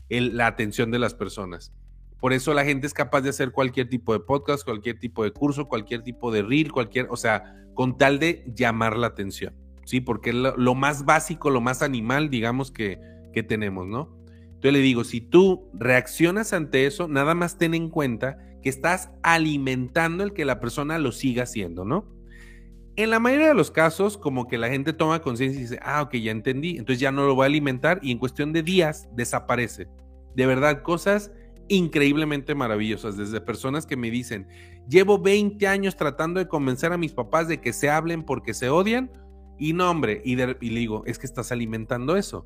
la atención de las personas. Por eso la gente es capaz de hacer cualquier tipo de podcast, cualquier tipo de curso, cualquier tipo de reel, cualquier, o sea, con tal de llamar la atención, ¿sí? Porque es lo, más básico, lo más animal, digamos, que, que tenemos, ¿no? Entonces le digo, si tú reaccionas ante eso, nada más ten en cuenta que estás alimentando el que la persona lo siga haciendo, ¿no? En la mayoría de los casos, como que la gente toma conciencia y dice, ah, ok, ya entendí, entonces ya no lo voy a alimentar y en cuestión de días desaparece. De verdad, cosas increíblemente maravillosas, desde personas que me dicen, llevo 20 años tratando de convencer a mis papás de que se hablen porque se odian, y no, hombre, y, y le digo, es que estás alimentando eso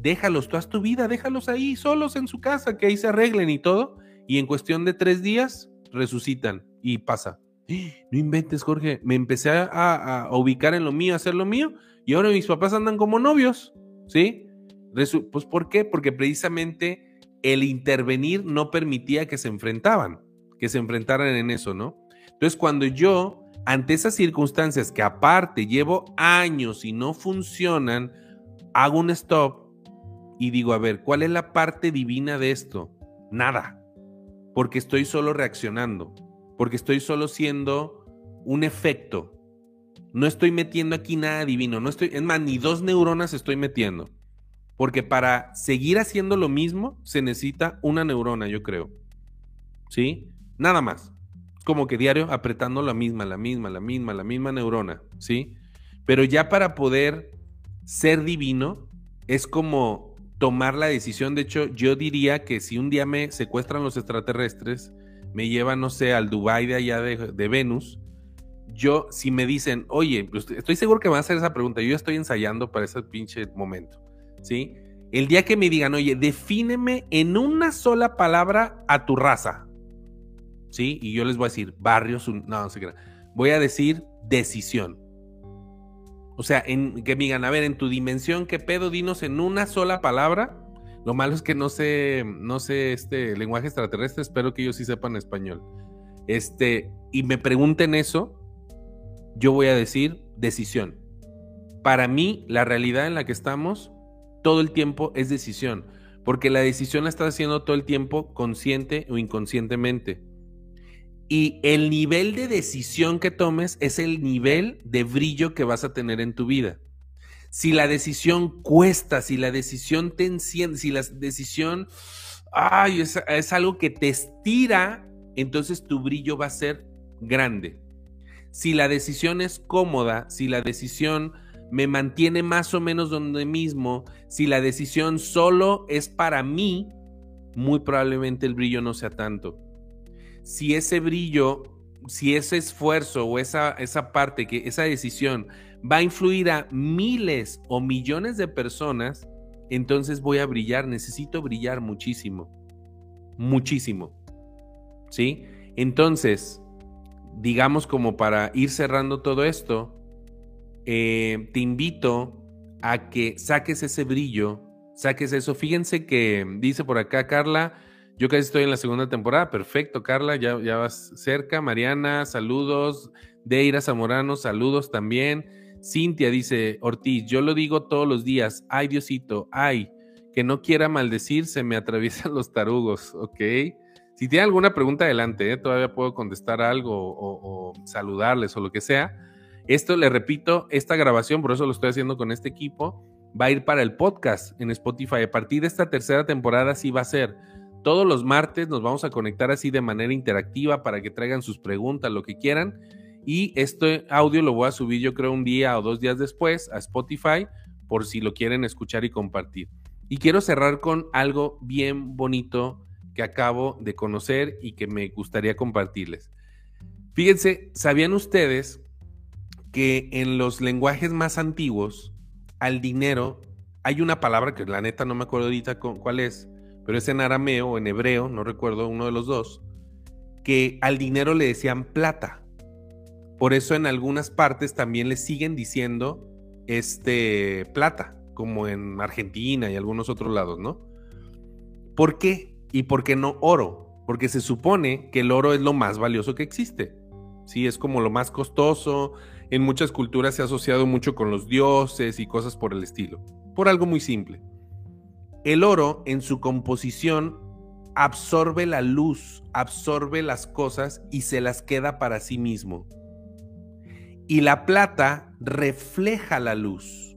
déjalos, tú haz tu vida, déjalos ahí solos en su casa, que ahí se arreglen y todo, y en cuestión de tres días resucitan y pasa. No inventes, Jorge, me empecé a, ubicar en lo mío, a hacer lo mío, y ahora mis papás andan como novios, ¿sí? pues ¿por qué? Porque precisamente el intervenir no permitía que se enfrentaban, que se enfrentaran en eso, ¿no? Entonces, cuando yo, ante esas circunstancias que aparte llevo años y no funcionan, hago un stop y digo, a ver, ¿cuál es la parte divina de esto? Nada, porque estoy solo reaccionando, porque estoy solo siendo un efecto. No estoy metiendo aquí nada divino, no estoy, es más, ni dos neuronas estoy metiendo. Porque para seguir haciendo lo mismo se necesita una neurona, yo creo. ¿Sí? Nada más. Como que diario apretando la misma, la misma, la misma, la misma neurona, ¿sí? Pero ya para poder ser divino es como tomar la decisión. De hecho, yo diría que si un día me secuestran los extraterrestres, me llevan, no sé, al Dubai de allá de, Venus, yo, si me dicen, oye, pues, estoy seguro que me van a hacer esa pregunta, yo estoy ensayando para ese pinche momento, ¿sí? El día que me digan, oye, defíneme en una sola palabra a tu raza, ¿sí? Y yo les voy a decir, barrios, no, no sé qué. Voy a decir decisión. O sea, en, que me digan, a ver, en tu dimensión, ¿qué pedo? Dinos en una sola palabra. Lo malo es que no sé, no sé este lenguaje extraterrestre, espero que ellos sí sepan español. Este, y me pregunten eso, yo voy a decir decisión. Para mí, la realidad en la que estamos todo el tiempo es decisión, porque la decisión la estás haciendo todo el tiempo consciente o inconscientemente. Y el nivel de decisión que tomes es el nivel de brillo que vas a tener en tu vida. Si la decisión cuesta, si la decisión te enciende, si la decisión ay, es, es algo que te estira, entonces tu brillo va a ser grande. Si la decisión es cómoda, si la decisión me mantiene más o menos donde mismo, si la decisión solo es para mí, muy probablemente el brillo no sea tanto. Si ese brillo, si ese esfuerzo o esa, esa parte, que esa decisión va a influir a miles o millones de personas, entonces voy a brillar, necesito brillar muchísimo, muchísimo. ¿Sí? Entonces, digamos como para ir cerrando todo esto, eh, te invito a que saques ese brillo, saques eso. Fíjense que dice por acá Carla, yo casi estoy en la segunda temporada, perfecto Carla, ya, vas cerca. Mariana, saludos. Deira Zamorano, saludos también. Cintia dice, Ortiz, yo lo digo todos los días, ay Diosito, ay, que no quiera maldecir, se me atraviesan los tarugos, ¿ok? Si tiene alguna pregunta, adelante, ¿eh? todavía puedo contestar algo o, saludarles o lo que sea. Esto, le repito, esta grabación, por eso lo estoy haciendo con este equipo, va a ir para el podcast en Spotify. A partir de esta tercera temporada sí va a ser. Todos los martes nos vamos a conectar así de manera interactiva para que traigan sus preguntas, lo que quieran. Y este audio lo voy a subir yo creo un día o dos días después a Spotify por si lo quieren escuchar y compartir. Y quiero cerrar con algo bien bonito que acabo de conocer y que me gustaría compartirles. Fíjense, ¿sabían ustedes que en los lenguajes más antiguos al dinero hay una palabra que la neta no me acuerdo ahorita cuál es, pero es en arameo o en hebreo, no recuerdo uno de los dos, que al dinero le decían plata. Por eso en algunas partes también le siguen diciendo este plata, como en Argentina y algunos otros lados, ¿no? ¿Por qué? ¿Y por qué no oro? Porque se supone que el oro es lo más valioso que existe. Sí, es como lo más costoso. En muchas culturas se ha asociado mucho con los dioses y cosas por el estilo. Por algo muy simple. El oro en su composición absorbe la luz, absorbe las cosas y se las queda para sí mismo. Y la plata refleja la luz.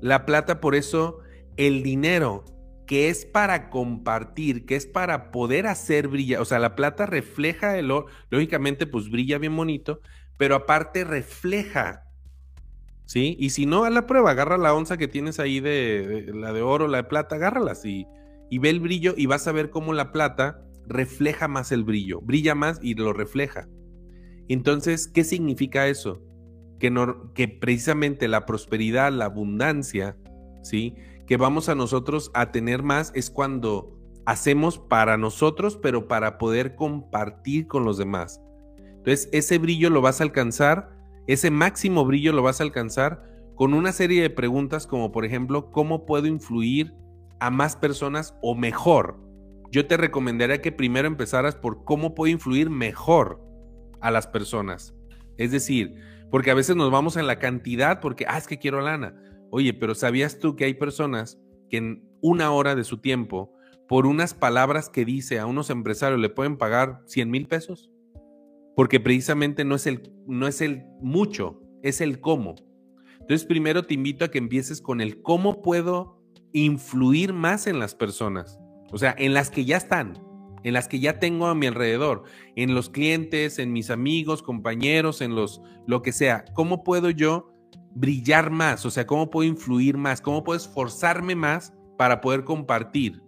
La plata, por eso, el dinero que es para compartir, que es para poder hacer brillar, o sea, la plata refleja el oro, lógicamente pues brilla bien bonito, pero aparte refleja, ¿sí? Y si no, a la prueba, agarra la onza que tienes ahí de, la de oro, la de plata, agárralas y, y ve el brillo y vas a ver cómo la plata refleja más el brillo, brilla más y lo refleja. Entonces, ¿qué significa eso? Que, no, que precisamente la prosperidad, la abundancia, ¿sí? que vamos a nosotros a tener más es cuando hacemos para nosotros, pero para poder compartir con los demás. Entonces, ese brillo lo vas a alcanzar, ese máximo brillo lo vas a alcanzar con una serie de preguntas como por ejemplo, ¿cómo puedo influir a más personas o mejor? Yo te recomendaría que primero empezaras por cómo puedo influir mejor a las personas. Es decir, porque a veces nos vamos en la cantidad porque, ah, es que quiero lana. Oye, pero ¿sabías tú que hay personas que en una hora de su tiempo, por unas palabras que dice a unos empresarios, le pueden pagar 100 mil pesos? Porque precisamente no es, el, no es el mucho, es el cómo. Entonces, primero te invito a que empieces con el cómo puedo influir más en las personas. O sea, en las que ya están, en las que ya tengo a mi alrededor, en los clientes, en mis amigos, compañeros, en los lo que sea. ¿Cómo puedo yo brillar más? O sea, ¿cómo puedo influir más? ¿Cómo puedo esforzarme más para poder compartir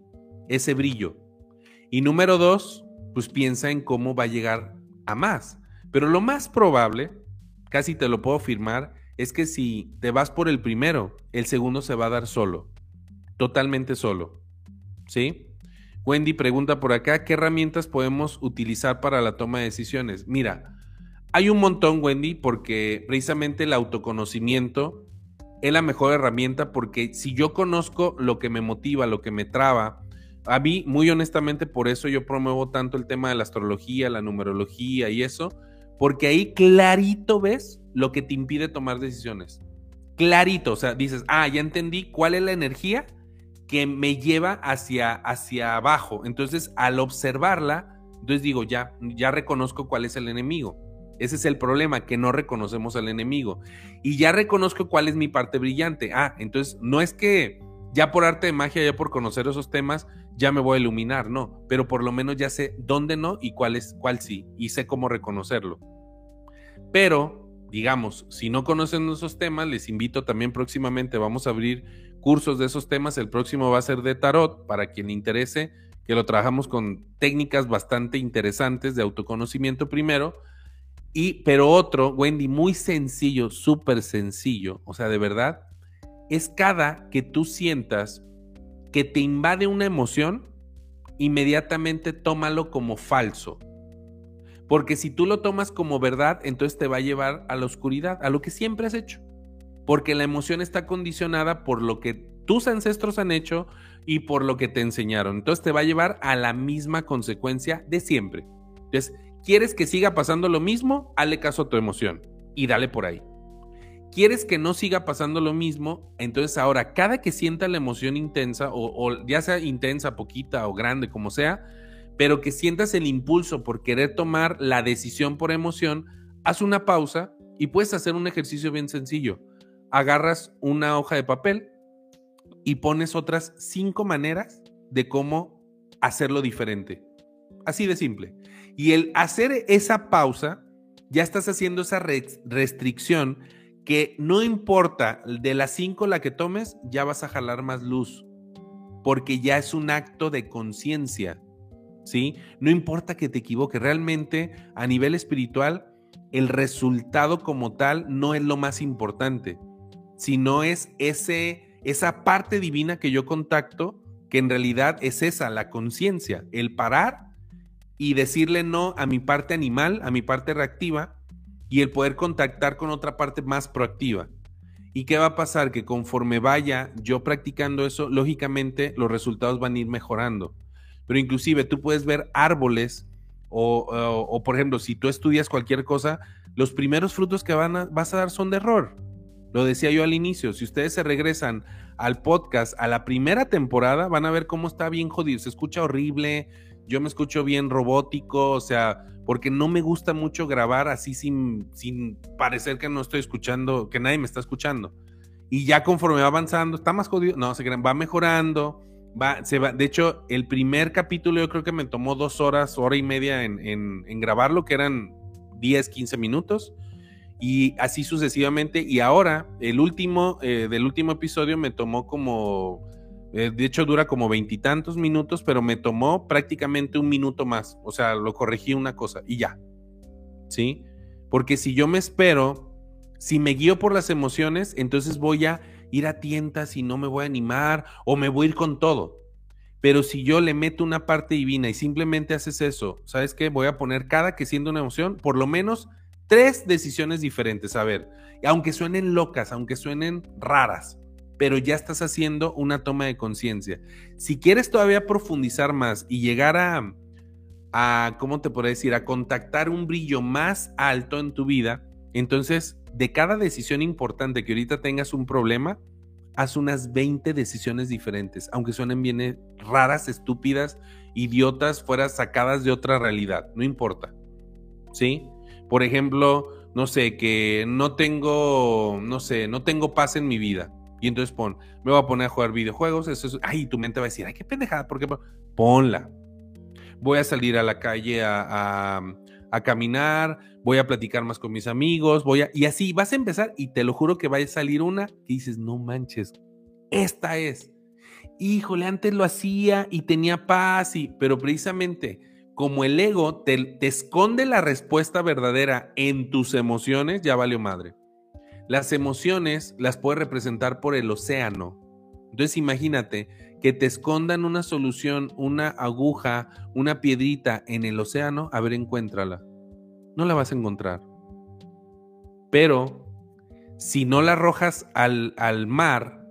ese brillo? Y número dos, pues piensa en cómo va a llegar más. Pero lo más probable casi te lo puedo afirmar, es que si te vas por el primero, el segundo se va a dar solo, totalmente solo. ¿Sí? Wendy pregunta por acá, ¿qué herramientas podemos utilizar para la toma de decisiones? Mira, hay un montón, Wendy, porque precisamente el autoconocimiento es la mejor herramienta porque si yo conozco lo que me motiva, lo que me traba, a mí, muy honestamente, por eso yo promuevo tanto el tema de la astrología, la numerología y eso, porque ahí clarito ves lo que te impide tomar decisiones. Clarito, o sea, dices, ah, ya entendí cuál es la energía que me lleva hacia, hacia abajo. Entonces, al observarla, entonces digo, ya, ya reconozco cuál es el enemigo. Ese es el problema, que no reconocemos al enemigo. Y ya reconozco cuál es mi parte brillante. Ah, entonces no es que ya por arte de magia, ya por conocer esos temas, ya me voy a iluminar, no, pero por lo menos ya sé dónde no y cuál es cuál sí y sé cómo reconocerlo. Pero digamos, si no conocen esos temas, les invito también próximamente vamos a abrir cursos de esos temas, el próximo va a ser de tarot para quien le interese, que lo trabajamos con técnicas bastante interesantes de autoconocimiento primero. Y pero otro, Wendy, muy sencillo, súper sencillo, o sea, de verdad, es cada que tú sientas que te invade una emoción, inmediatamente tómalo como falso. Porque si tú lo tomas como verdad, entonces te va a llevar a la oscuridad, a lo que siempre has hecho. Porque la emoción está condicionada por lo que tus ancestros han hecho y por lo que te enseñaron. Entonces te va a llevar a la misma consecuencia de siempre. Entonces, ¿quieres que siga pasando lo mismo? Hale caso a tu emoción y dale por ahí quieres que no siga pasando lo mismo, entonces ahora cada que sienta la emoción intensa, o, ya sea intensa, poquita o grande, como sea, pero que sientas el impulso por querer tomar la decisión por emoción, haz una pausa y puedes hacer un ejercicio bien sencillo. Agarras una hoja de papel y pones otras cinco maneras de cómo hacerlo diferente. Así de simple. Y el hacer esa pausa, ya estás haciendo esa restricción que no importa de las cinco la que tomes, ya vas a jalar más luz, porque ya es un acto de conciencia, ¿sí? No importa que te equivoques, realmente a nivel espiritual, el resultado como tal no es lo más importante, sino es ese, esa parte divina que yo contacto, que en realidad es esa, la conciencia, el parar y decirle no a mi parte animal, a mi parte reactiva, y el poder contactar con otra parte más proactiva. ¿Y qué va a pasar? Que conforme vaya yo practicando eso, lógicamente los resultados van a ir mejorando. Pero inclusive tú puedes ver árboles o, por ejemplo, si tú estudias cualquier cosa, los primeros frutos que van a, vas a dar son de error. Lo decía yo al inicio, si ustedes se regresan al podcast a la primera temporada, van a ver cómo está bien jodido, se escucha horrible, yo me escucho bien robótico, o sea, porque no me gusta mucho grabar así sin, sin parecer que no estoy escuchando, que nadie me está escuchando. Y ya conforme va avanzando, está más jodido, no, va mejorando, va, se va, de hecho, el primer capítulo yo creo que me tomó dos horas, hora y media en, en, grabarlo, que eran 10, 15 minutos y así sucesivamente. Y ahora, el último, eh, del último episodio me tomó como eh, de hecho, dura como veintitantos minutos, pero me tomó prácticamente un minuto más. O sea, lo corregí una cosa y ya. ¿Sí? Porque si yo me espero, si me guío por las emociones, entonces voy a ir a tientas y no me voy a animar o me voy a ir con todo. Pero si yo le meto una parte divina y simplemente haces eso, ¿sabes qué? Voy a poner cada que siendo una emoción, por lo menos tres decisiones diferentes. A ver, aunque suenen locas, aunque suenen raras, pero ya estás haciendo una toma de conciencia. Si quieres todavía profundizar más y llegar a, a, ¿cómo te puedo decir?, a contactar un brillo más alto en tu vida, entonces de cada decisión importante que ahorita tengas un problema, haz unas 20 decisiones diferentes, aunque suenen bien eh, raras, estúpidas, idiotas, fuera sacadas de otra realidad, no importa. ¿Sí? Por ejemplo, no sé, que no tengo, no sé, no tengo paz en mi vida. Y entonces pon, me voy a poner a jugar videojuegos. Eso es, ay, tu mente va a decir, ay, qué pendejada, ¿por qué? Ponla. Voy a salir a la calle a, a, caminar, voy a platicar más con mis amigos, voy a, y así vas a empezar y te lo juro que va a salir una que dices, no manches, esta es. Híjole, antes lo hacía y tenía paz, y, pero precisamente como el ego te, te esconde la respuesta verdadera en tus emociones, ya valió madre. Las emociones las puedes representar por el océano. Entonces imagínate que te escondan una solución, una aguja, una piedrita en el océano, a ver, encuéntrala. No la vas a encontrar. Pero si no la arrojas al, al mar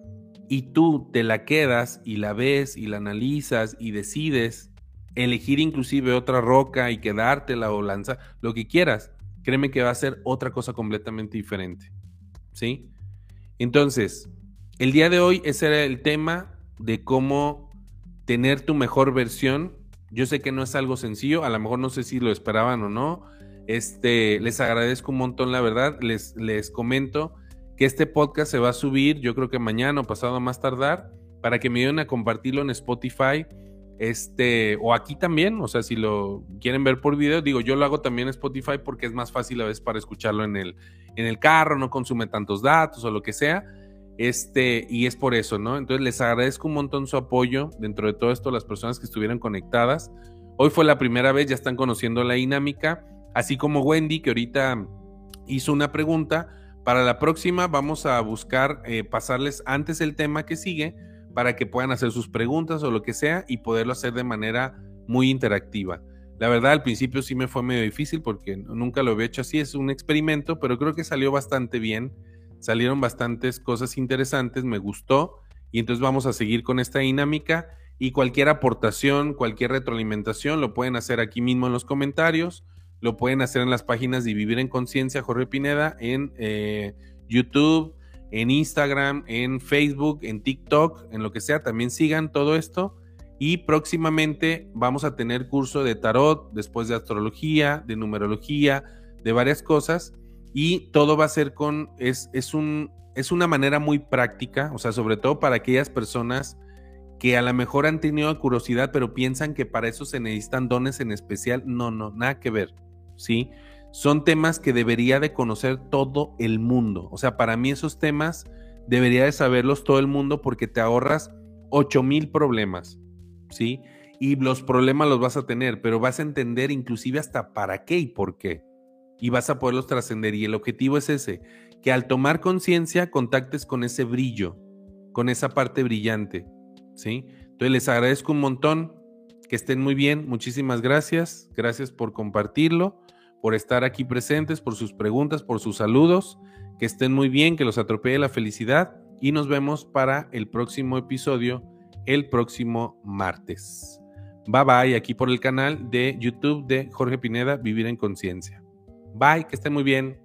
y tú te la quedas y la ves y la analizas y decides elegir inclusive otra roca y quedártela o lanzar, lo que quieras, créeme que va a ser otra cosa completamente diferente. ¿Sí? Entonces, el día de hoy ese era el tema de cómo tener tu mejor versión. Yo sé que no es algo sencillo, a lo mejor no sé si lo esperaban o no. Este, les agradezco un montón, la verdad. Les, les comento que este podcast se va a subir, yo creo que mañana o pasado más tardar, para que me ayuden a compartirlo en Spotify. Este, o aquí también, o sea, si lo quieren ver por video, digo, yo lo hago también en Spotify porque es más fácil a veces para escucharlo en el, en el carro, no consume tantos datos o lo que sea este, y es por eso, ¿no? Entonces les agradezco un montón su apoyo dentro de todo esto, las personas que estuvieron conectadas. Hoy fue la primera vez, ya están conociendo la dinámica, así como Wendy, que ahorita hizo una pregunta. Para la próxima vamos a buscar eh, pasarles antes el tema que sigue para que puedan hacer sus preguntas o lo que sea y poderlo hacer de manera muy interactiva. La verdad, al principio sí me fue medio difícil porque nunca lo había hecho así, es un experimento, pero creo que salió bastante bien salieron bastantes cosas interesantes, me gustó y entonces vamos a seguir con esta dinámica y cualquier aportación, cualquier retroalimentación lo pueden hacer aquí mismo en los comentarios, lo pueden hacer en las páginas de Vivir en Conciencia Jorge Pineda, en eh, YouTube, en Instagram, en Facebook, en TikTok, en lo que sea, también sigan todo esto. Y próximamente vamos a tener curso de tarot, después de astrología, de numerología, de varias cosas y todo va a ser con, es, es, un, es una manera muy práctica, o sea, sobre todo para aquellas personas que a lo mejor han tenido curiosidad, pero piensan que para eso se necesitan dones en especial. No, no, nada que ver, ¿sí? Son temas que debería de conocer todo el mundo. O sea, para mí esos temas debería de saberlos todo el mundo porque te ahorras 8 mil problemas, ¿sí? Y los problemas los vas a tener, pero vas a entender inclusive hasta para qué y por qué y vas a poderlos trascender. Y el objetivo es ese, que al tomar conciencia contactes con ese brillo, con esa parte brillante, ¿sí? Entonces les agradezco un montón, que estén muy bien, muchísimas gracias, gracias por compartirlo, por estar aquí presentes, por sus preguntas, por sus saludos, que estén muy bien, que los atropelle la felicidad y nos vemos para el próximo episodio el próximo martes. Bye bye aquí por el canal de YouTube de Jorge Pineda, Vivir en Conciencia. Bye, que estén muy bien.